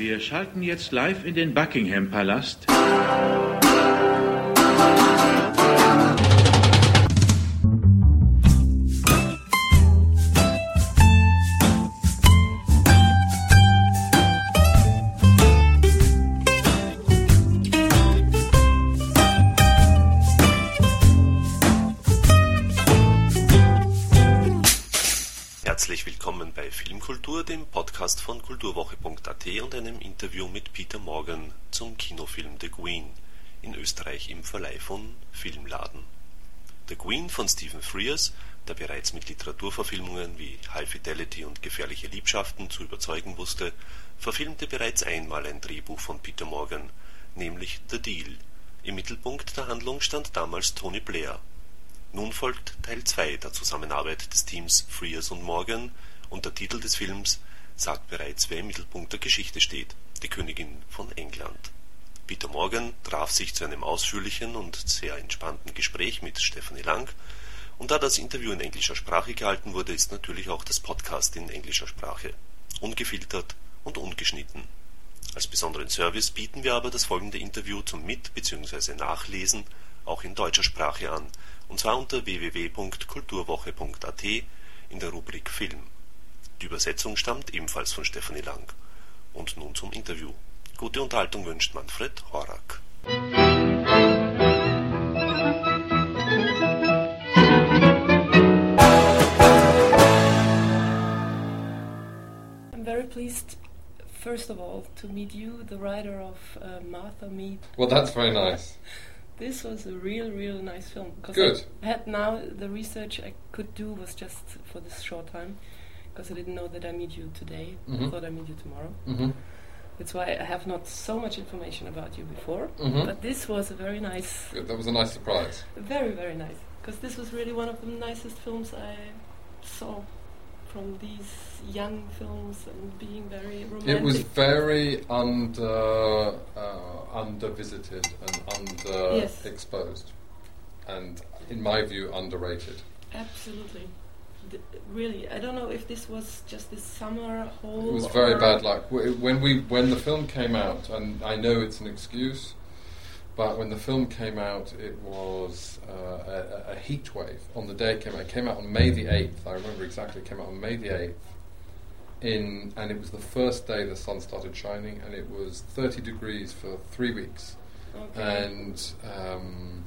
Wir schalten jetzt live in den Buckingham Palast. Herzlich Podcast von kulturwoche.at und einem Interview mit Peter Morgan zum Kinofilm The Queen, in Österreich im Verleih von Filmladen. The Queen von Stephen Frears, der bereits mit Literaturverfilmungen wie High Fidelity und Gefährliche Liebschaften zu überzeugen wusste, verfilmte bereits einmal ein Drehbuch von Peter Morgan, nämlich The Deal. Im Mittelpunkt der Handlung stand damals Tony Blair. Nun folgt Teil 2 der Zusammenarbeit des Teams Frears und Morgan und der Titel des Films sagt bereits, wer im Mittelpunkt der Geschichte steht: die Königin von England. Peter Morgan traf sich zu einem ausführlichen und sehr entspannten Gespräch mit Stephanie Lang, und da das Interview in englischer Sprache gehalten wurde, ist natürlich auch das Podcast in englischer Sprache. Ungefiltert und ungeschnitten. Als besonderen Service bieten wir aber das folgende Interview zum Mit- bzw. Nachlesen auch in deutscher Sprache an, und zwar unter www.kulturwoche.at in der Rubrik Film. Die Übersetzung stammt ebenfalls von Stefanie Lang. Und nun zum Interview. Gute Unterhaltung wünscht Manfred Horak. I'm very pleased, first of all, to meet you, the writer of uh, Martha Mead. Well, that's very nice. This was a real, real nice film. 'cause Good. I had now the research I could do was just for this short time, because I didn't know that I meet you today. I Mhm. thought I meet you tomorrow. hmm That's why I have not so much information about you before. Mhm. But this was a very nice, Good. That was a nice surprise. very, very nice. Because this was really one of the nicest films I saw from these young films and being very romantic. It was very under uh, under visited and under Yes. exposed, and in my view, underrated. Absolutely. Really, I don't know if this was just this summer whole. It was very bad luck W- when we when the film came out, and I know it's an excuse, but when the film came out, it was uh, a, a heat wave on the day it came out. It came out on May the eighth. I remember exactly. It came out on May the eighth. In and it was the first day the sun started shining, and it was thirty degrees for three weeks. Okay. And um,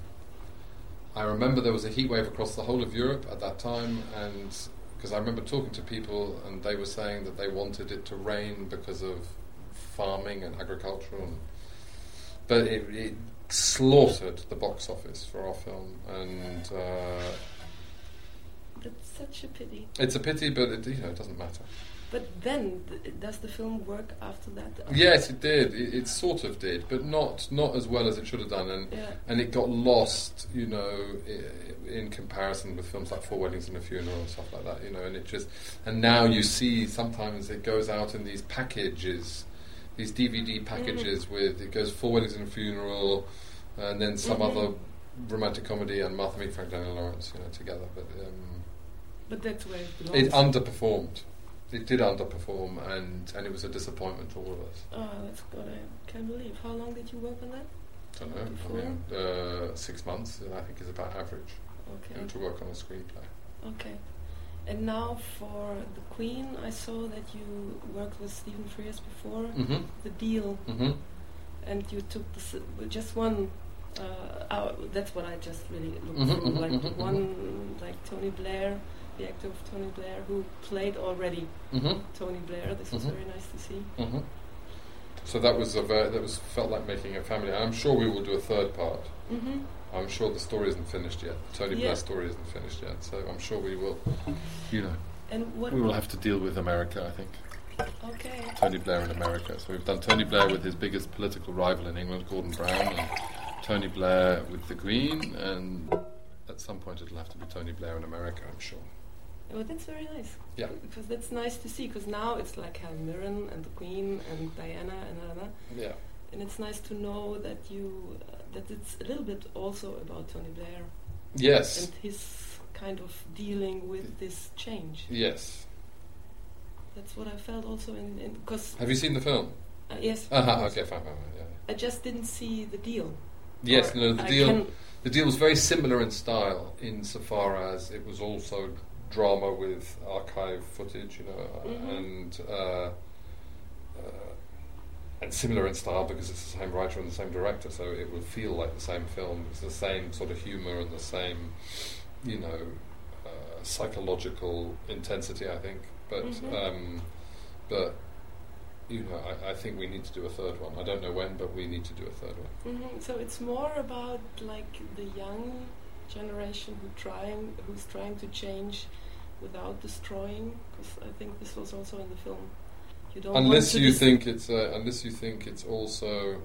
I remember there was a heat wave across the whole of Europe at that time, and because I remember talking to people, and they were saying that they wanted it to rain because of farming and agriculture, and, but it, it slaughtered the box office for our film, and uh, That's such a pity. it's a pity, but it, you know it doesn't matter. But then, th- does the film work after that? Yes, it did. It, it sort of did, but not not as well as it should have done, and Yeah. and it got lost, you know, in comparison with films like Four Weddings and a Funeral and stuff like that, you know. And it just and now you see sometimes it goes out in these packages, these DVD packages with it goes Four Weddings and a Funeral, and then some Mhm. other romantic comedy and Martha Meet, Frank Daniel Laurence, you know, together. But um, But that's where it belongs. it underperformed. It did underperform, and and it was a disappointment to all of us. oh, that's good. I can't believe. How long did you work on that? don't know. Before? I mean, uh, six months, I think, is about average Okay. to work on a screenplay. Okay. And now for the Queen, I saw that you worked with Stephen Frears before. Mm-hmm. The Deal, Mm-hmm. and you took this, just one. Uh, that's what I just really looked Mhm, through. mhm, like mhm, one, like Tony Blair, the actor of Tony Blair, who played already Mm-hmm. Tony Blair. This was Mhm. very nice to see. Mm-hmm. So that was a that was felt like making a family. And I'm sure we will do a third part. Mm-hmm. I'm sure the story isn't finished yet. Tony Yeah. Blair's story isn't finished yet. So I'm sure we will. You know, And what? we will have to deal with America. I think Okay. Tony Blair in America. So we've done Tony Blair with his biggest political rival in England, Gordon Brown, and Tony Blair with the Queen, and at some point it'll have to be Tony Blair in America. I'm sure. Well, that's very nice. Yeah. Because that's nice to see. Because now it's like Helen Mirren and the Queen and Diana and Anna, Yeah. and it's nice to know that you uh, that it's a little bit also about Tony Blair Yes. and his kind of dealing with this change. Yes. That's what I felt also in because Have you seen the film? Uh, yes. of Uh-huh, okay, fine, fine, fine, yeah. I just didn't see the deal. Yes, Or no, the I deal. The deal was very similar in style, insofar as it was also drama with archive footage, you know, Mhm. and uh, uh, and similar in style because it's the same writer and the same director, so it would feel like the same film. It's the same sort of humour and the same, you know, uh, psychological intensity, I think. But Mhm. um, but you know, I, I think we need to do a third one. I don't know when, but we need to do a third one. Mhm, So it's more about like the young generation who trying who's trying to change without destroying. Because I think this was also in the film. You don't unless you think it's a, unless you think it's also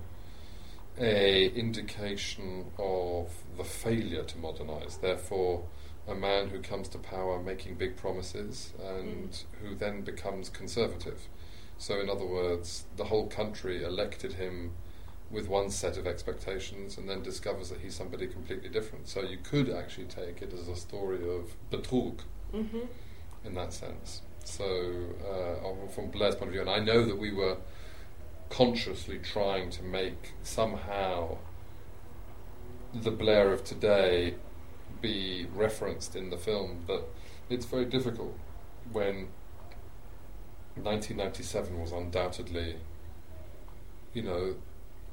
a indication of the failure to modernize therefore a man who comes to power making big promises and Mm. who then becomes conservative so in other words the whole country elected him with one set of expectations and then discovers that he's somebody completely different so you could actually take it as a story of betrug Mhm. in that sense. So, uh, from Blair's point of view, and I know that we were consciously trying to make somehow the Blair of today be referenced in the film, but it's very difficult when 1997 was undoubtedly, you know,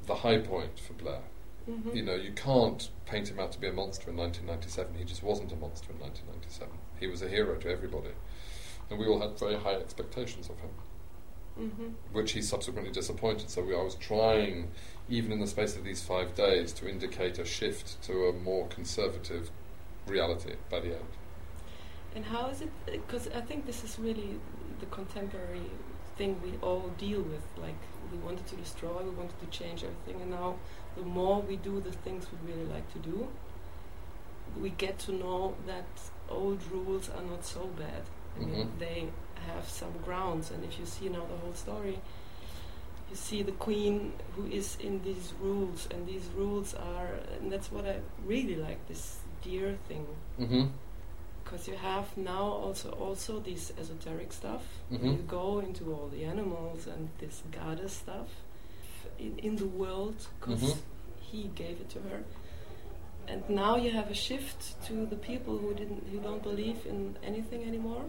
the high point for Blair. Mhm. You know, you can't paint him out to be a monster in 1997. He just wasn't a monster in 1997. He was a hero to everybody. And we all had very high expectations of him, Mhm. which he subsequently disappointed. So we, I was trying, even in the space of these five days, to indicate a shift to a more conservative reality by the end. And how is it? Because I think this is really the contemporary thing we all deal with. Like we wanted to destroy, we wanted to change everything, and now the more we do the things we really like to do, we get to know that old rules are not so bad. I mean, Mhm. they have some grounds, and if you see now the whole story, you see the queen who is in these rules, and these rules are, and that's what I really like this deer thing Mm-hmm. because you have now also also this esoteric stuff. Mhm. You go into all the animals and this goddess stuff in, in the world because Mhm. he gave it to her. And now you have a shift to the people who didn't who don't believe in anything anymore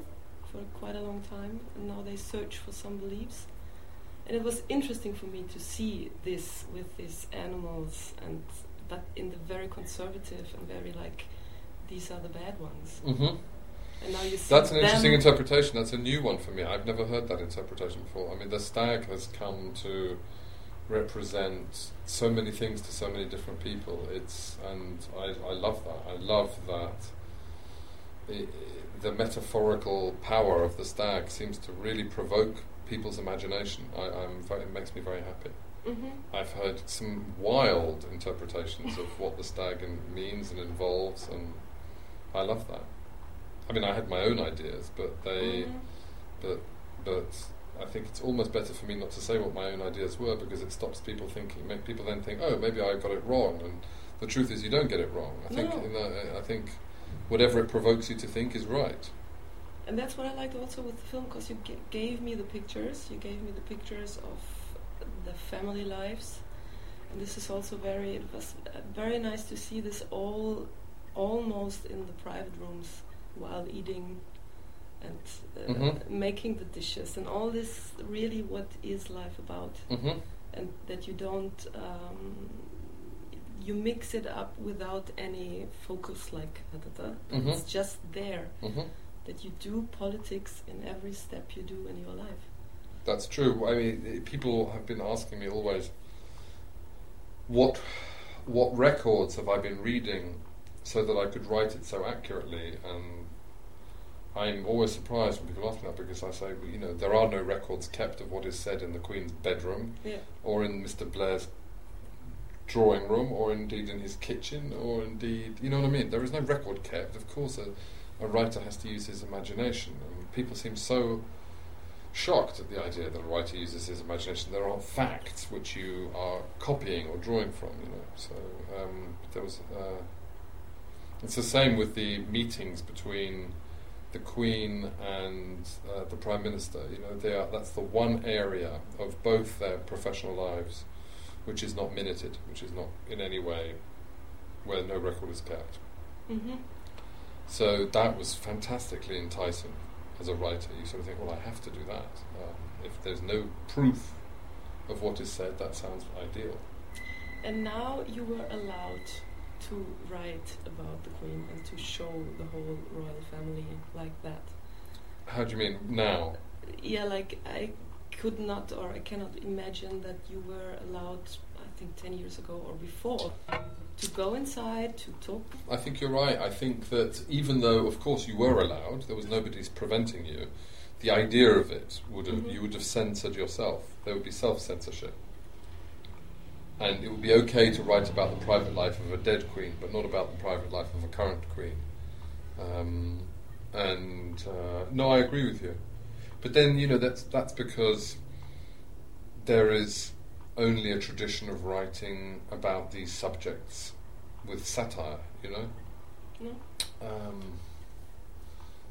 for quite a long time, and now they search for some beliefs. And it was interesting for me to see this with these animals, and but in the very conservative and very like these are the bad ones. Mm-hmm. And now you see That's an interesting interpretation. That's a new one for me. I've never heard that interpretation before. I mean, the stag has come to represent so many things to so many different people. It's and I, I love that. I love that. i the metaphorical power of the stag seems to really provoke people's imagination. I, I'm it makes me very happy. Mhm. I've heard some wild interpretations of what the stag in, means and involves, and I love that. I mean, I had my own ideas, but they, Mhm. but but I think it's almost better for me not to say what my own ideas were because it stops people thinking. Make people then think, oh, maybe I got it wrong, and the truth is you don't get it wrong. I think No. in the, I think whatever it provokes you to think is right. And that's what I liked also with the film because you g- gave me the pictures. You gave me the pictures of the family lives, and this is also very. It was uh, very nice to see this all almost in the private rooms while eating and uh, Mhm. making the dishes and all this. Really, what is life about? Mm-hmm. and that you don't um, you mix it up without any focus like da, da, da, Mhm. it's just there Mm-hmm. that you do politics in every step you do in your life That's true. I mean, people have been asking me always, what what records have I been reading so that I could write it so accurately? And I'm always surprised when people ask me that because I say, you know, there are no records kept of what is said in the Queen's bedroom yeah or in Mr. Blair's drawing room or indeed in his kitchen or indeed, you know what I mean? There is no record kept. Of course, a, a writer has to use his imagination. And people seem so shocked at the idea that a writer uses his imagination. There are facts which you are copying or drawing from, you know. So um, there was. Uh, it's the same with the meetings between the Queen and uh, the Prime Minister. You know, they are, that's the one area of both their professional lives which is not minuted, which is not in any way where no record is kept. Mm-hmm. So that was fantastically enticing as a writer. You sort of think, well, I have to do that. Um, if there's no proof of what is said, that sounds ideal. And now you were allowed to write about the Queen and to show the whole royal family like that. How do you mean now? Yeah, like I could not or I cannot imagine that you were allowed, I think 10 years ago or before, to go inside, to talk. I think you're right. I think that even though, of course, you were allowed, there was nobody's preventing you. The idea of it would have Mhm. you would have censored yourself. There would be self censorship, and it would be okay to write about the private life of a dead queen, but not about the private life of a current queen. Um, and uh, no, I agree with you. But then you know that's that's because there is only a tradition of writing about these subjects with satire. You know. No? Um,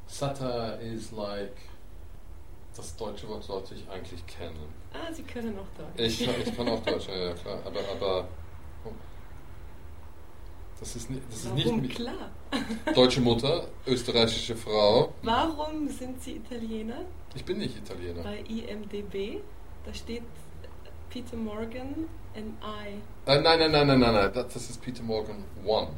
Satire is like das deutsche Wort sollte ich eigentlich kennen. Ah, Sie können auch Deutsch. Ich, ich kann auch Deutsch, ja, ja klar, aber, aber oh. das ist, ni- das ist nicht Warum? mit Klar. deutsche Mutter, österreichische Frau. Warum sind Sie Italiener? Ich bin nicht Italiener. Bei IMDB, da steht Peter Morgan and I. Äh, nein, nein, nein, nein, nein, nein, das, das ist Peter Morgan One.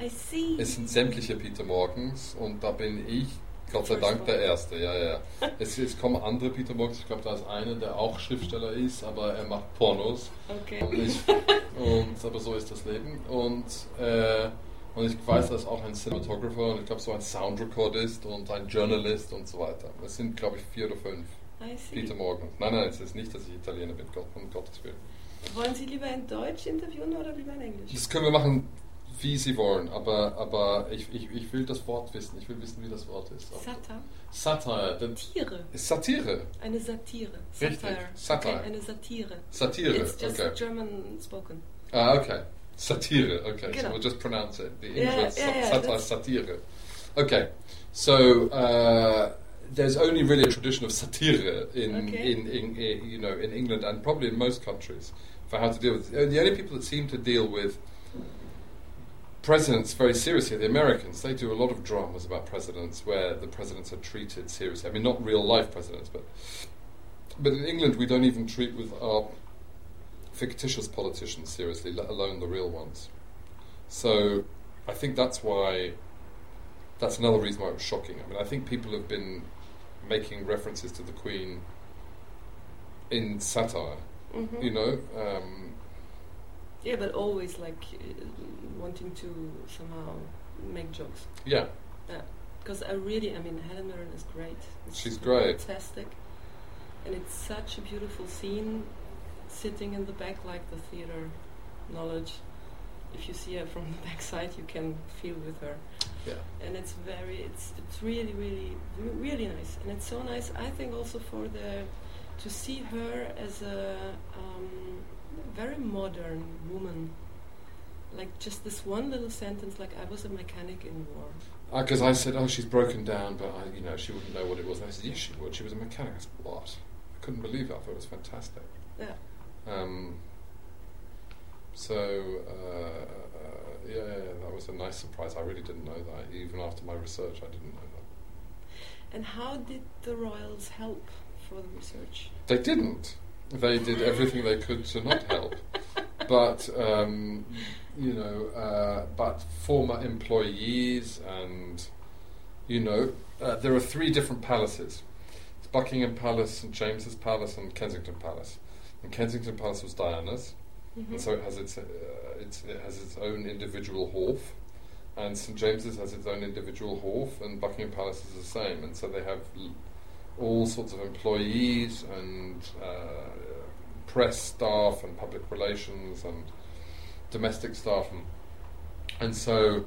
I see. Es sind sämtliche Peter Morgans und da bin ich, Gott sei Dank, der Erste. Ja, ja. Es, es kommen andere Peter Morgans, ich glaube, da ist einer, der auch Schriftsteller ist, aber er macht Pornos. Okay. Und, ich, und aber so ist das Leben. Und, äh, und ich weiß, dass auch ein Cinematographer und ich glaube so ein Soundrecordist und ein Journalist und so weiter. Es sind, glaube ich, vier oder fünf. Peter Morgan. Nein, nein, es ist nicht, dass ich Italiener bin, Gott, um Gottes Willen. Wollen Sie lieber in Deutsch interviewen oder lieber in Englisch? Das können wir machen, wie Sie wollen, aber, aber ich, ich, ich will das Wort wissen. Ich will wissen, wie das Wort ist. Satire. ist Satire. Eine Satire. Richtig. Satire. Satire. Okay, eine Satire. Satire. It's just okay. German spoken. Ah, okay. Satire. Okay, so Genau. we'll just pronounce it. The Yeah, English yeah, yeah, satire, that's- satire. Okay, so uh, there's only really a tradition of satire in, Okay. in, in, in you know in England and probably in most countries for how to deal with it. The only people that seem to deal with presidents very seriously the Americans. They do a lot of dramas about presidents where the presidents are treated seriously. I mean, not real life presidents, but but in England we don't even treat with our fictitious politicians seriously, let alone the real ones. So I think that's why that's another reason why it was shocking. I mean, I think people have been making references to the Queen in satire, Mhm. you know. Um, Yeah, but always like uh, wanting to somehow make jokes. yeah, Because I really, I mean, Helen Mirren is great. It's She's great. Fantastic. And it's such a beautiful scene sitting in the back like the theater knowledge. If you see her from the backside, you can feel with her. yeah. And it's very, it's, it's really, really, really nice. And it's so nice, I think, also for the, to see her as a um, very modern woman. Like just this one little sentence, like I was a mechanic in war. Because I said, oh, she's broken down, but I, you know, she wouldn't know what it was. And I said, yes, she would. She was a mechanic. I said, what? I couldn't believe it. I thought it was fantastic. Yeah. Um, so uh, uh, yeah, yeah, that was a nice surprise. I really didn't know that. Even after my research, I didn't know that. And how did the royals help for the research? They didn't. They did everything they could to not help. but um, you know, uh, but former employees and you know, uh, there are three different palaces: it's Buckingham Palace, St James's Palace, and Kensington Palace. And Kensington Palace was Diana's, Mhm. and so it has its, uh, its it has its own individual wharf. And St James's has its own individual wharf, and Buckingham Palace is the same. And so they have l- all sorts of employees and uh, press staff and public relations and domestic staff, and, and so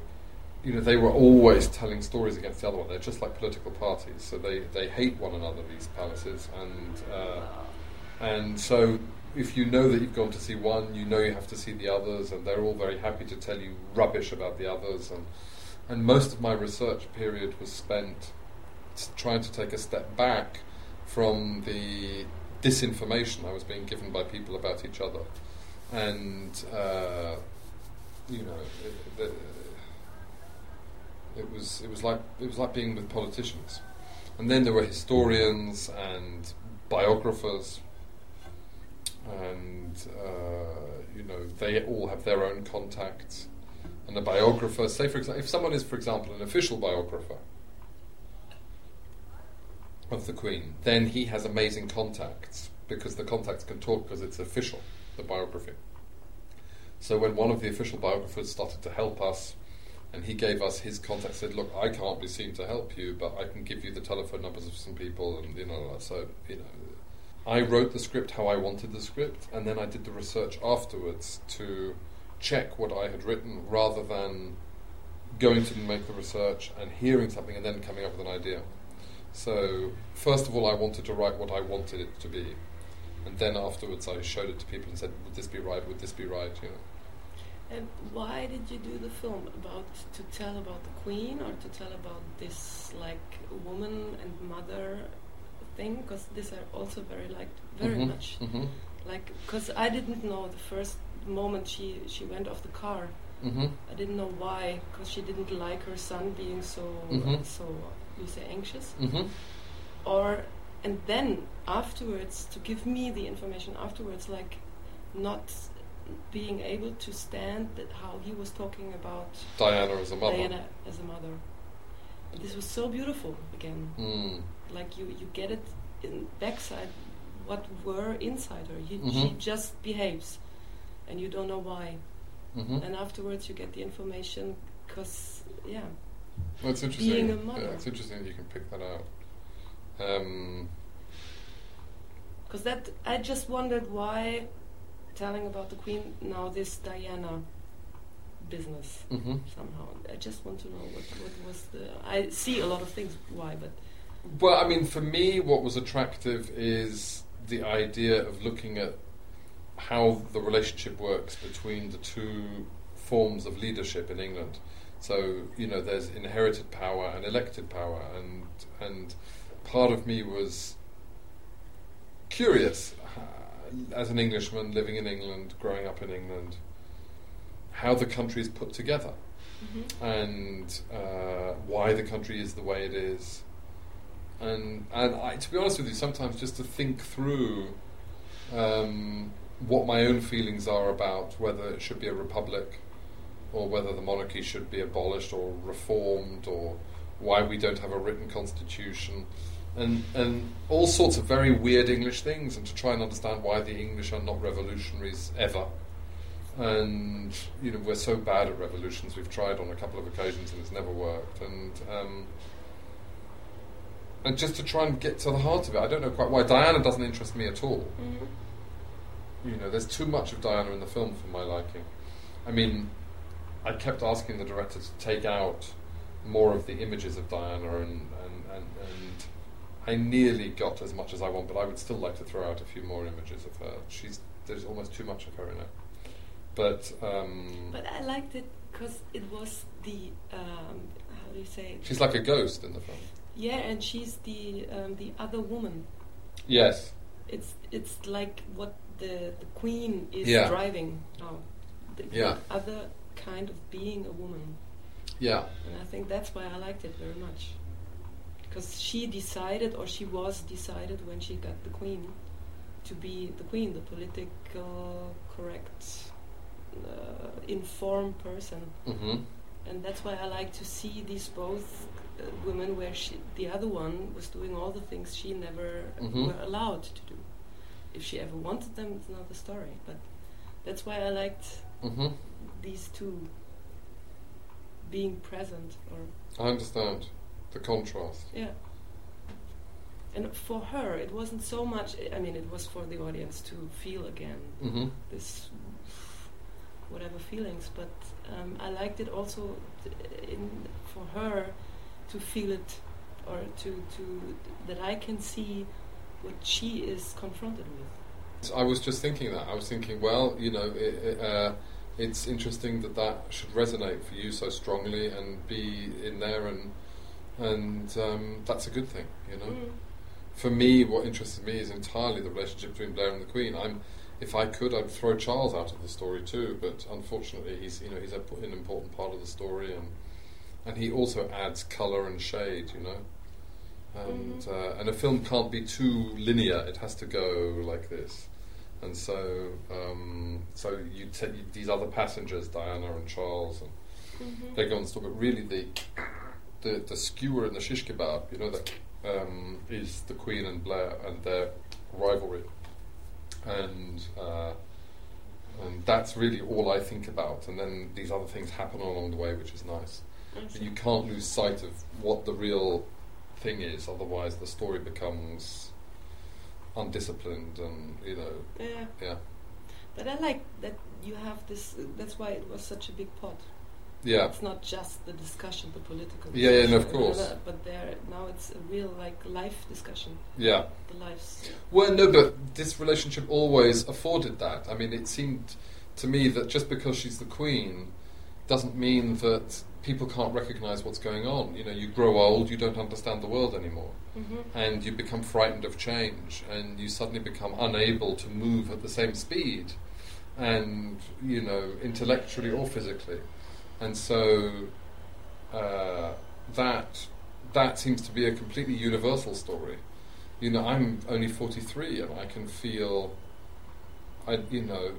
you know they were always telling stories against the other one. They're just like political parties, so they, they hate one another. These palaces, and uh, and so if you know that you've gone to see one, you know you have to see the others, and they're all very happy to tell you rubbish about the others. And and most of my research period was spent trying to take a step back from the disinformation I was being given by people about each other, and uh, you know, it, it, it was it was like it was like being with politicians, and then there were historians and biographers, and uh, you know they all have their own contacts, and a biographer. Say for example, if someone is, for example, an official biographer of the Queen, then he has amazing contacts because the contacts can talk because it's official, the biography. So when one of the official biographers started to help us, and he gave us his contact, said, "Look, I can't be seen to help you, but I can give you the telephone numbers of some people," and you know, so you know, I wrote the script how I wanted the script, and then I did the research afterwards to check what I had written, rather than going to make the research and hearing something and then coming up with an idea. So first of all, I wanted to write what I wanted it to be, and then afterwards, I showed it to people and said, "Would this be right? Would this be right?" You know. And why did you do the film about to tell about the queen or to tell about this like woman and mother thing? Because these are also very liked very Mhm, much. mhm, Like because I didn't know the first moment she she went off the car. mhm, I didn't know why because she didn't like her son being so Mhm. so you say anxious mhm, or and then afterwards to give me the information afterwards like not being able to stand that how he was talking about Diana as a mother. Diana as a mother. This was so beautiful again. Mm. Like you, you get it in backside what were inside her. He, Mhm. She just behaves, and you don't know why. mhm. And afterwards, you get the information because yeah, Well, it's interesting. being a mother. Yeah, it's interesting that you can pick that out. Um, because that I just wondered why telling about the Queen now this Diana business mhm. somehow. I just want to know what, what was the. I see a lot of things why, but Well, I mean, for me, what was attractive is the idea of looking at how the relationship works between the two forms of leadership in England. So, you know, there's inherited power and elected power, and and part of me was curious uh, as an Englishman living in England, growing up in England, how the country is put together and uh, why the country is the way it is. And and I, to be honest with you, sometimes just to think through um, what my own feelings are about whether it should be a republic or whether the monarchy should be abolished or reformed or why we don't have a written constitution and and all sorts of very weird English things and to try and understand why the English are not revolutionaries ever and you know we're so bad at revolutions. We've tried on a couple of occasions and it's never worked. And um, and just to try and get to the heart of it, I don't know quite why Diana doesn't interest me at all. You know, there's too much of Diana in the film for my liking. I mean, I kept asking the director to take out more of the images of Diana, and and, and, and I nearly got as much as I want, but I would still like to throw out a few more images of her. She's there's almost too much of her in it. But um, but I liked it because it was the um, how do you say it? she's like a ghost in the film. Yeah, and she's the um, the other woman. Yes. It's it's like what the the queen is Yeah. driving now. The, the Yeah. other kind of being a woman, Yeah. and I think that's why I liked it very much. Because she decided, or she was decided when she got the queen, to be the queen, the political correct, uh, informed person. hmm and that's why I like to see these both uh, women where she, the other one was doing all the things she never Mhm. were allowed to do. If she ever wanted them, it's another story. But that's why I liked hmm these two being present, or I understand the contrast. yeah. And for her, it wasn't so much. I mean, it was for the audience to feel again hmm this whatever feelings but um, I liked it also in, for her to feel it or to, to that I can see what she is confronted with I was just thinking that. I was thinking, well, you know, it, it, uh, it's interesting that that should resonate for you so strongly and be in there and and um, that's a good thing, you know. Mm. For me, what interested me is entirely the relationship between Blair and the Queen. I'm, if I could, I'd throw Charles out of the story too, but unfortunately, he's you know he's a, an important part of the story, and and he also adds color and shade, you know. And Mhm. uh, and a film can't be too linear; it has to go like this. And so, um, so you take these other passengers, Diana and Charles, and Mhm. they go on the store. But really, the the, the skewer and the shish kebab, you know, that um, is the Queen and Blair and their rivalry, and uh, and that's really all I think about. And then these other things happen along the way, which is nice. But you can't lose sight of what the real thing is, otherwise the story becomes undisciplined and you know, Yeah, yeah, but I like that you have this. That's why it was such a big pot. yeah. It's not just the discussion, the political. Yeah, yeah, discussion, no, of course. uh, But there now it's a real like life discussion. Yeah. The lives. Well, no, but this relationship always afforded that. I mean, it seemed to me that just because she's the queen doesn't mean that people can't recognise what's going on. You know, you grow old, you don't understand the world anymore, hmm and you become frightened of change, and you suddenly become unable to move at the same speed, and you know, intellectually or physically, and so uh, that that seems to be a completely universal story. You know, I'm only 43 and I can feel, I, you know,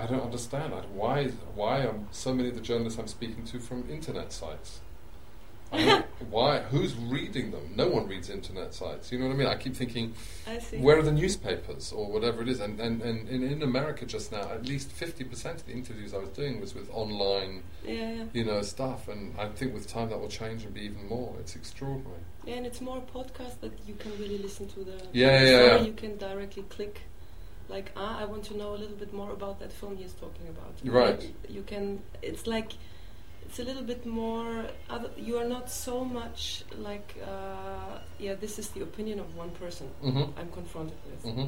I don't understand I, why why are so many of the journalists I'm speaking to from internet sites. Why? Who's reading them? No one reads internet sites. You know what I mean? I keep thinking, I where are the newspapers or whatever it is? And and, and in, in America just now, at least 50% of the interviews I was doing was with online, Yeah, yeah. you know, stuff. And I think with time that will change and be even more. It's extraordinary. Yeah, and it's more a podcast that you can really listen to the Yeah, yeah, yeah. You can directly click, like, ah, I want to know a little bit more about that film he's talking about. Right. Like, you can. It's like, it's a little bit more. Other, you are not so much like, uh, yeah, this is the opinion of one person. hmm I'm confronted with. hmm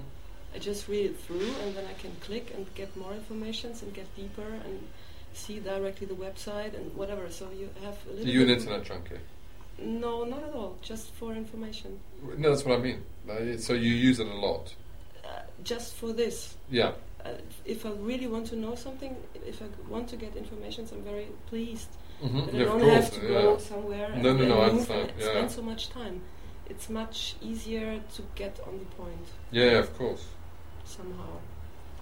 I just read it through, and then I can click and get more information and get deeper and see directly the website and whatever. So you have a Are little. you an internet junkie? No, not at all. Just for information. No, that's what I mean. Uh, so you use it a lot. Uh, just for this. Yeah. Uh, if I really want to know something, if I want to get information, I'm very pleased. hmm But Yeah, I don't have to go somewhere and, No, no, and no, move and Yeah, spend so much time. It's much easier to get on the point yeah, yeah, of course. somehow.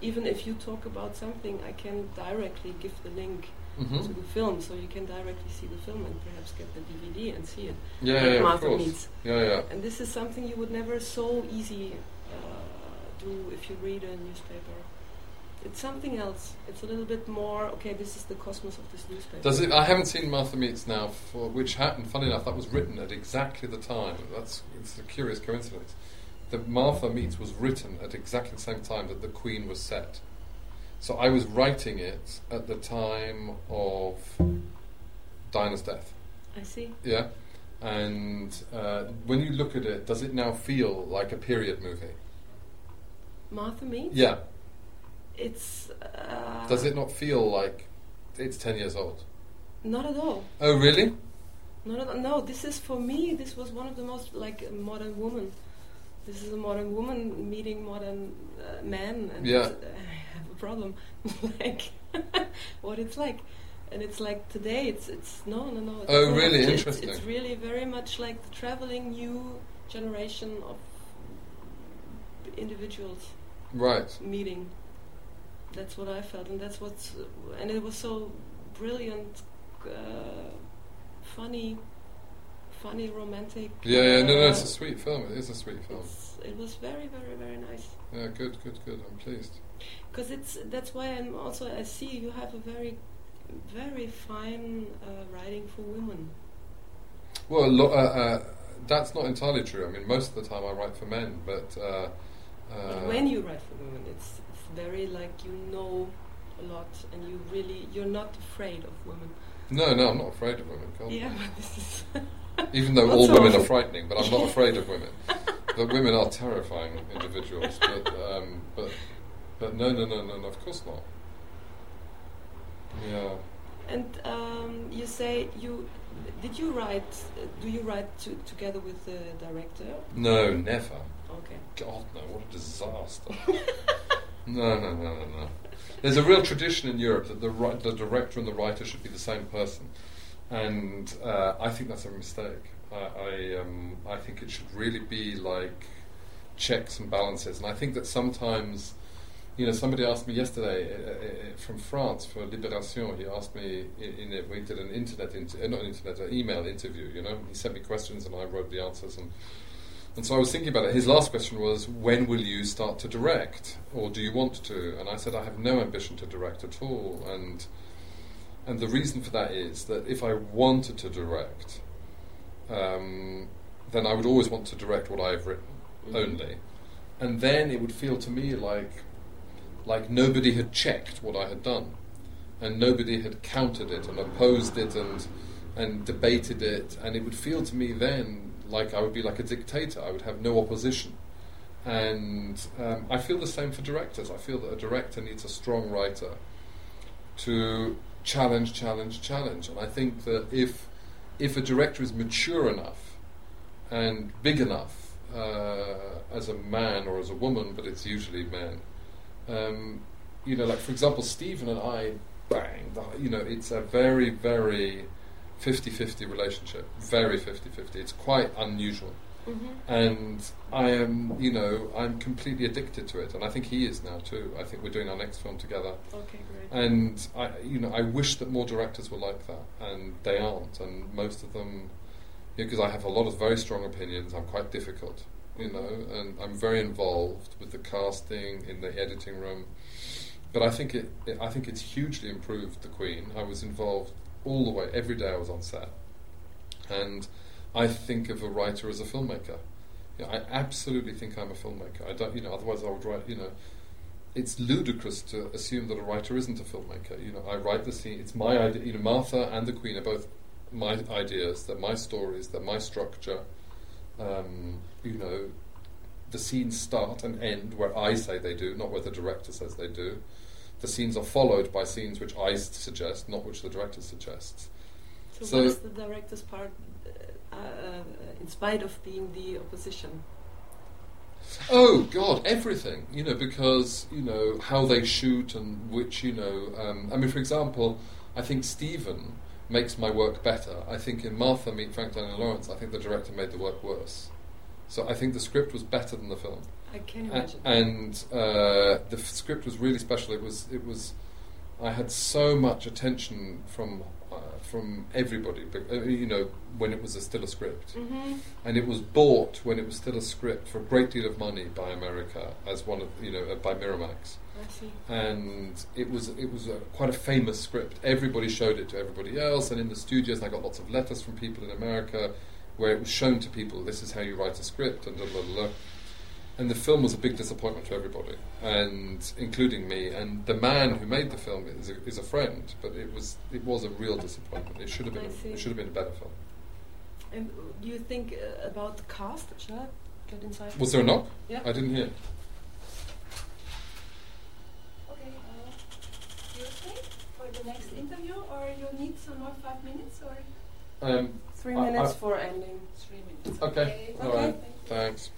Even if you talk about something, I can directly give the link hmm to the film, so you can directly see the film and perhaps get the DVD and see it. Yeah, yeah, of course. Meets. Yeah, yeah. And this is something you would never so easy do if you read a newspaper. It's something else. It's a little bit more. Okay, this is the cosmos of this newspaper. Does it? I haven't seen Martha Meets now, for, which happened. Funny enough, that was written at exactly the time. That's it's a curious coincidence. That Martha Meets was written at exactly the same time that the Queen was set. So I was writing it at the time of Diana's death. I see. Yeah. And uh, when you look at it, does it now feel like a period movie? Martha Meets. Yeah. It's. Uh, Does it not feel like it's 10 years old? Not at all. Oh, really? Not at all. No, this is for me. This was one of the most like modern woman. This is a modern woman meeting modern uh, man, and Yeah. I have a problem, like what it's like. And it's like today. It's it's no no no. Oh, doesn't have really? it's- Interesting. It's, really very much like the traveling new generation of individuals Right. meeting. That's what I felt, and that's what's, and it was so brilliant, uh, funny, funny, romantic. Yeah, yeah, no, no, it's uh, a sweet film. It is a sweet film. it's- it was very, very, very nice. Yeah, good, good, good. I'm pleased. Because it's that's why I'm also I see you have a very, very fine uh, writing for women. Well, lo- uh, uh, that's not entirely true. I mean, most of the time I write for men, but. Uh, But uh, when you write for women, it's it's very like you know a lot, and you really you're not afraid of women. no, no, I'm not afraid of women. God. Yeah, but this is. Even though all women are frightening, but I'm not afraid of women. but women are terrifying individuals. But, um, but, but no, no, no, no, no, of course not. Yeah. And um, you say you Did you write? Uh, do you write to, together with the director? No, never. Okay. God, no, what a disaster. no, no, no, no, no. There's a real tradition in Europe that the, ri- the director and the writer should be the same person. And uh, I think that's a mistake. I, I, um, I think it should really be like checks and balances. And I think that sometimes, you know, somebody asked me yesterday uh, uh, from France for Libération. He asked me in, in it, we did an internet, inter- uh, not an internet, an email interview. You know, he sent me questions and I wrote the answers. And and so I was thinking about it. His last question was, "When will you start to direct, or do you want to?" And I said, "I have no ambition to direct at all." And and the reason for that is that if I wanted to direct, um, then I would always want to direct what I've written Mhm. only, and then it would feel to me like like nobody had checked what I had done, and nobody had countered it and opposed it and and debated it, and it would feel to me then like I would be like a dictator. I would have no opposition, and um, I feel the same for directors. I feel that a director needs a strong writer to challenge, challenge, challenge, and I think that if if a director is mature enough and big enough uh, as a man or as a woman, but it's usually men. Um, you know, like for example, Stephen and I, bang, you know, it's a very, very 50-50 relationship. Very 50-50. It's quite unusual. Mm-hmm. And I am, you know, I'm completely addicted to it, and I think he is now too. I think we're doing our next film together, Okay, great. and I, you know, I wish that more directors were like that, and they aren't, and most of them, because I have a lot of very strong opinions. I'm quite difficult, you know, and I'm very involved with the casting in the editing room. But I think it, it I think it's hugely improved the Queen. I was involved all the way, every day I was on set, and I think of a writer as a filmmaker. You know, I absolutely think I'm a filmmaker. I don't, you know, otherwise I would write, you know. It's ludicrous to assume that a writer isn't a filmmaker. You know, I write the scene. It's my idea. You know, Martha and the Queen are both my ideas. They're my stories. They're my structure. Um, you know, the scenes start and end where I say they do, not where the director says they do. The scenes are followed by scenes which I suggest, not which the director suggests. So, So- what is the director's part, uh, uh, in spite of being the opposition? Oh God, everything. You know, because you know how they shoot and which you know. Um, I mean, for example, I think Stephen makes my work better. I think in Martha Meet Franklin and Laurence, I think the director made the work worse. So I think the script was better than the film. I can A- imagine. and uh, the f- script was really special. It was it was I had so much attention from from everybody. bec- uh, You know, when it was a still a script, mm-hmm. and it was bought when it was still a script for a great deal of money by America as one of you know uh, by Miramax, and it was it was a, quite a famous script. Everybody showed it to everybody else, and in the studios, I got lots of letters from people in America where it was shown to people. This is how you write a script, and blah blah blah. And the film was a big disappointment to everybody, and including me. And the man who made the film is a, is a friend, but it was it was a real disappointment. It should have been I a, see. it should have been a better film. And do you think uh, about the cast? Shall I get inside? Was there a knock? Yeah. I didn't hear. Okay, uh, you okay for the next interview, or you need some more five minutes, or Um, Three I- minutes I- for ending. three minutes? Okay, all Okay. right. Thanks.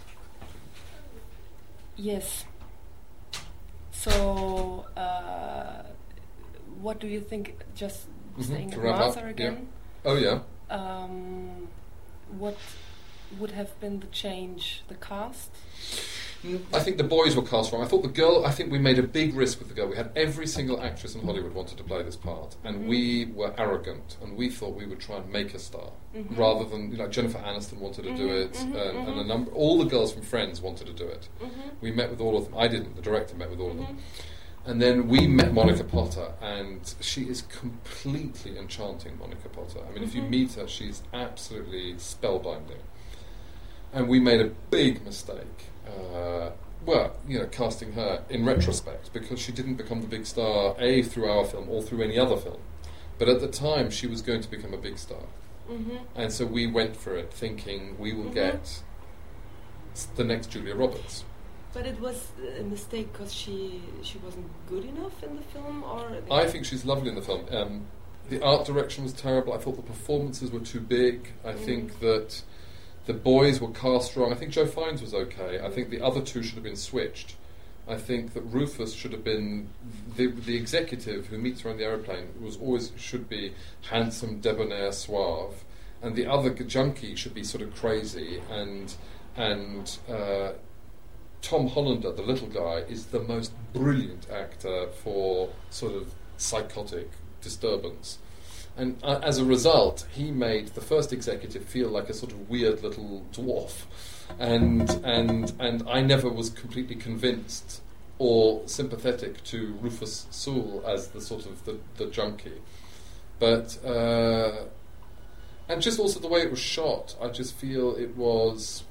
Yes. So, uh, what do you think? Just Mhm, staying to at wrap up, Martha yeah. again. Oh yeah. Um, what would have been the change? The cast. I think the boys were cast wrong. I thought the girl. I think we made a big risk with the girl. We had every single actress in Hollywood wanted to play this part, and Mhm. we were arrogant, and we thought we would try and make a star Mhm. rather than you know Jennifer Aniston wanted to do Mhm, it, mhm, and, and a mhm. number. All the girls from Friends wanted to do it. Mm-hmm. We met with all of them. I didn't. The director met with all of them. And then we met Monica Potter, and she is completely enchanting, Monica Potter. I mean, if you meet her, she's absolutely spellbinding. And we made a big mistake. Uh, well, you know, casting her in retrospect, because she didn't become the big star, A, through our film or through any other film. But at the time, she was going to become a big star. Mm-hmm. And so we went for it, thinking we will Mhm. get the next Julia Roberts. But it was a mistake because she she wasn't good enough in the film, or I think she's lovely in the film. Um, the art direction was terrible. I thought the performances were too big. I think that the boys were cast wrong. I think Joe Fiennes was okay. I think the other two should have been switched. I think that Rufus should have been the the executive who meets her on the aeroplane was always should be handsome, debonair, suave, and the other junkie should be sort of crazy and and. Uh, Tom Hollander, the little guy, is the most brilliant actor for sort of psychotic disturbance. And uh, as a result, he made the first executive feel like a sort of weird little dwarf. And, and, and I never was completely convinced or sympathetic to Rufus Sewell as the sort of the, the junkie. But, uh, and just also the way it was shot, I just feel it was.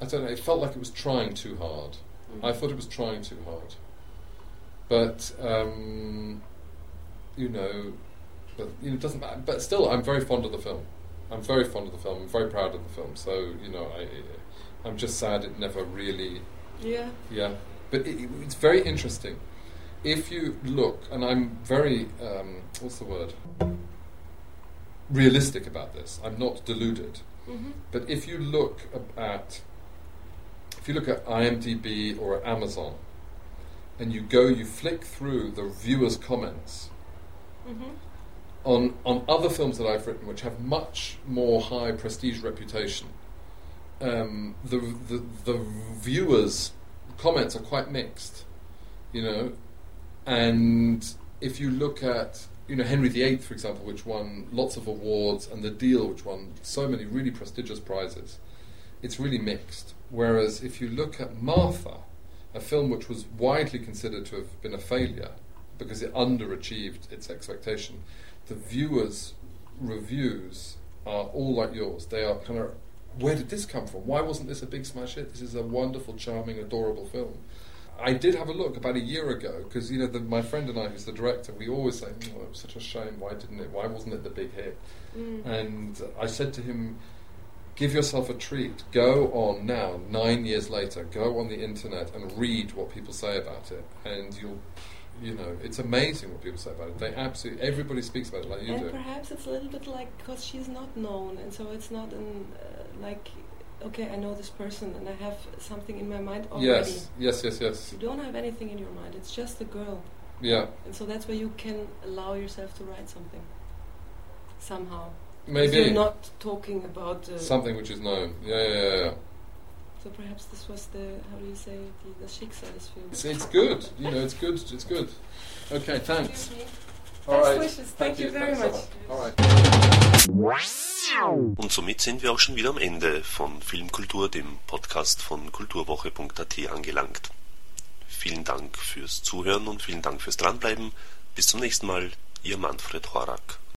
I don't know, it felt like it was trying too hard. I thought it was trying too hard. But, um, you know, but you know, it doesn't matter. But still, I'm very fond of the film. I'm very fond of the film. I'm very proud of the film. So, you know, I, I'm just sad it never really Yeah. yeah, but it, it's very interesting. If you look, and I'm very, um, what's the word? Realistic about this. I'm not deluded. Mm-hmm. But if you look at, if you look at IMDb or at Amazon, and you go, you flick through the viewers' comments Mm-hmm. on on other films that I've written, which have much more high prestige reputation, um, the, the the viewers' comments are quite mixed, you know, and if you look at you know Henry VIII, for example, which won lots of awards, and The Deal, which won so many really prestigious prizes, it's really mixed. Whereas if you look at Martha, a film which was widely considered to have been a failure because it underachieved its expectation, the viewers' reviews are all like yours. They are kind of, where did this come from? Why wasn't this a big smash hit? This is a wonderful, charming, adorable film. I did have a look about a year ago because you know the, my friend and I, who's the director, we always say, "Oh, it was such a shame. Why didn't it? Why wasn't it the big hit?" Mm. And I said to him, give yourself a treat. Go on now, nine years later, go on the internet and read what people say about it. And you'll, you know, it's amazing what people say about it. They absolutely, everybody speaks about it like you and do. perhaps it's a little bit like because she's not known, and so it's not an uh, like, okay, I know this person, and I have something in my mind already. Yes, yes, yes, yes. You don't have anything in your mind. It's just the girl, Yeah, and so that's where you can allow yourself to write something. Somehow. maybe You're not talking about. Uh, something which is known. Yeah, yeah, yeah. yeah. So perhaps this was the how do you say the, the Schicksalsfilm. It's, it's good. You know, it's good. It's good. Okay, thanks. All Best right. wishes. Thank you very Thanks much. All right. Und somit sind wir auch schon wieder am Ende von Filmkultur, dem Podcast von kulturwoche.at angelangt. Vielen Dank fürs Zuhören und vielen Dank fürs Dranbleiben. Bis zum nächsten Mal, Ihr Manfred Horak.